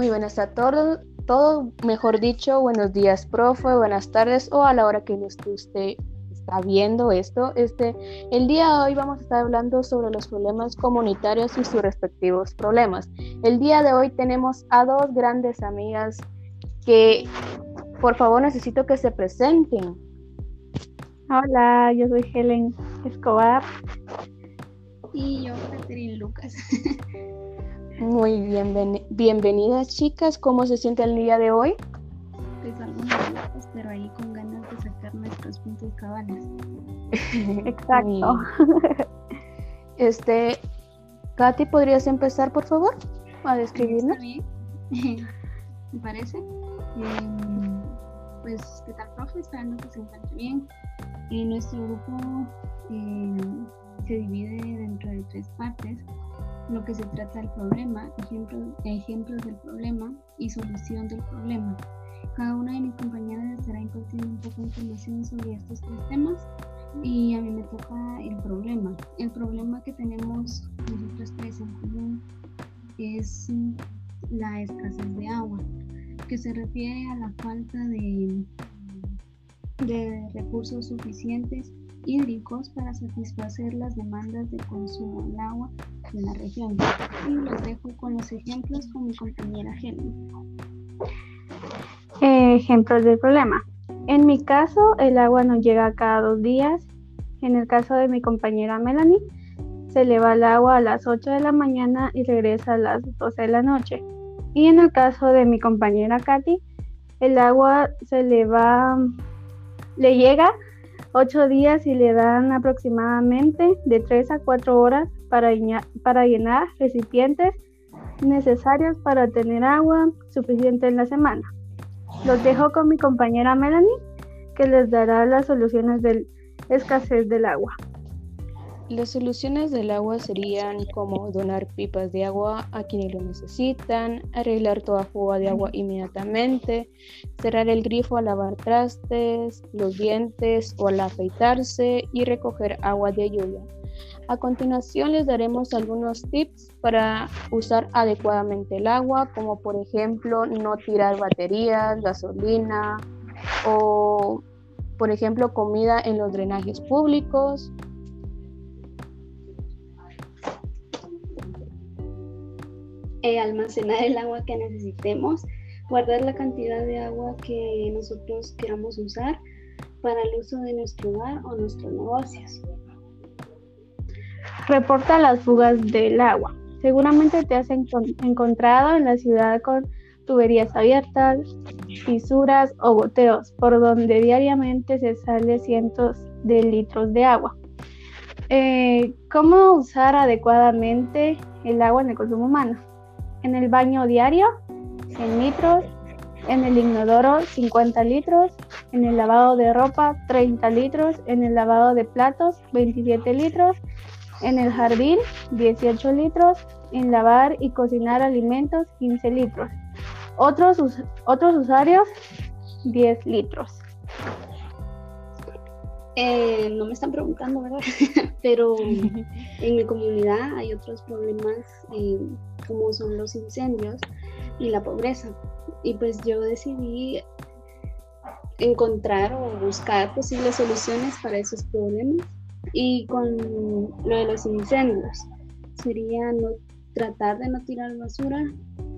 Muy buenas a todos, todo, mejor dicho, buenos días, profe, buenas tardes o a la hora que usted está viendo esto. Este, el día de hoy vamos a estar hablando sobre los problemas comunitarios y sus respectivos problemas. El día de hoy tenemos a dos grandes amigas que, por favor, necesito que se presenten. Hola, yo soy Helen Escobar. Y yo, Catherine Lucas. Muy bien, bienvenidas chicas. ¿Cómo se siente el día de hoy? Pues algo nerviosas, pero ahí con ganas de sacar nuestros puntos cabales. Exacto. este, Katy, ¿podrías empezar, por favor, a describirnos? ¿Me parece? Em, pues, ¿qué tal, profe? Esperando que se encuentre bien. En nuestro grupo em, se divide dentro de tres partes lo que se trata del problema, ejemplos, ejemplos del problema y solución del problema. Cada una de mis compañeras estará impartiendo un poco de información sobre estos tres temas y a mí me toca el problema. El problema que tenemos nosotros tres en común es la escasez de agua, que se refiere a la falta de, de recursos suficientes hídricos para satisfacer las demandas de consumo de agua de la región. Y los dejo con los ejemplos con mi compañera Helen. ejemplos del problema. En mi caso, el agua no llega cada dos días. En el caso de mi compañera Melanie, se le va el agua a las 8 de la mañana y regresa a las 12 de la noche. Y en el caso de mi compañera Katy, el agua se le va, le llega ocho días y le dan aproximadamente de 3 a 4 horas para, llenar recipientes necesarios para tener agua suficiente en la semana. Los dejo con mi compañera Melanie, que les dará las soluciones de escasez del agua. Las soluciones del agua serían como donar pipas de agua a quienes lo necesitan, arreglar toda fuga de agua inmediatamente, cerrar el grifo al lavar trastes, los dientes o al afeitarse y recoger agua de lluvia. A continuación les daremos algunos tips para usar adecuadamente el agua, como por ejemplo no tirar baterías, gasolina o por ejemplo comida en los drenajes públicos, Eh, almacenar el agua que necesitemos, guardar la cantidad de agua que nosotros queramos usar para el uso de nuestro hogar o nuestros negocios. Reporta las fugas del agua. Seguramente te has encontrado en la ciudad con tuberías abiertas, fisuras o goteos, por donde diariamente se sale cientos de litros de agua. Eh, ¿Cómo usar adecuadamente el agua en el consumo humano? En el baño diario 100 litros, en el inodoro 50 litros, en el lavado de ropa 30 litros, en el lavado de platos 27 litros, en el jardín 18 litros, en lavar y cocinar alimentos 15 litros. Otros, otros usuarios 10 litros. Eh, no me están preguntando, ¿verdad? Pero en mi comunidad hay otros problemas eh, como son los incendios y la pobreza. Y pues yo decidí encontrar o buscar posibles soluciones para esos problemas. Y con lo de los incendios, sería no, tratar de no tirar basura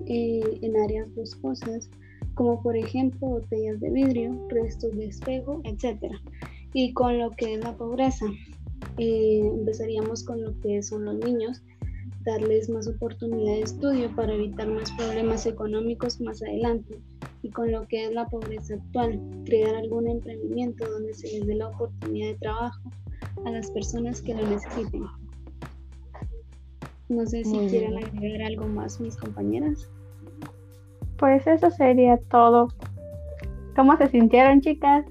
eh, en áreas boscosas, como por ejemplo botellas de vidrio, restos de espejo, etc. Y con lo que es la pobreza, eh, empezaríamos con lo que son los niños, darles más oportunidad de estudio para evitar más problemas económicos más adelante. Y con lo que es la pobreza actual, crear algún emprendimiento donde se les dé la oportunidad de trabajo a las personas que lo necesiten. No sé si quieren agregar algo más mis compañeras. Pues eso sería todo. ¿Cómo se sintieron, chicas?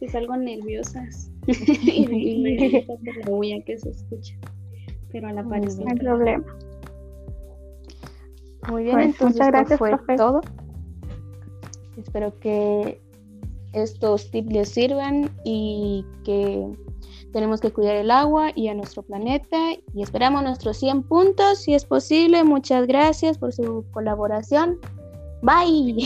Es algo nerviosas y, me por la bulla que se escucha pero a la par No hay problema. Muy bien, pues, entonces muchas gracias, fue todo. Espero que estos tips les sirvan y que Tenemos que cuidar el agua y a nuestro planeta y esperamos nuestros 100 puntos si es posible. Muchas gracias por su colaboración. Bye.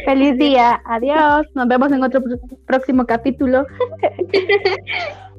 Feliz día. Adiós. Nos vemos en otro próximo capítulo.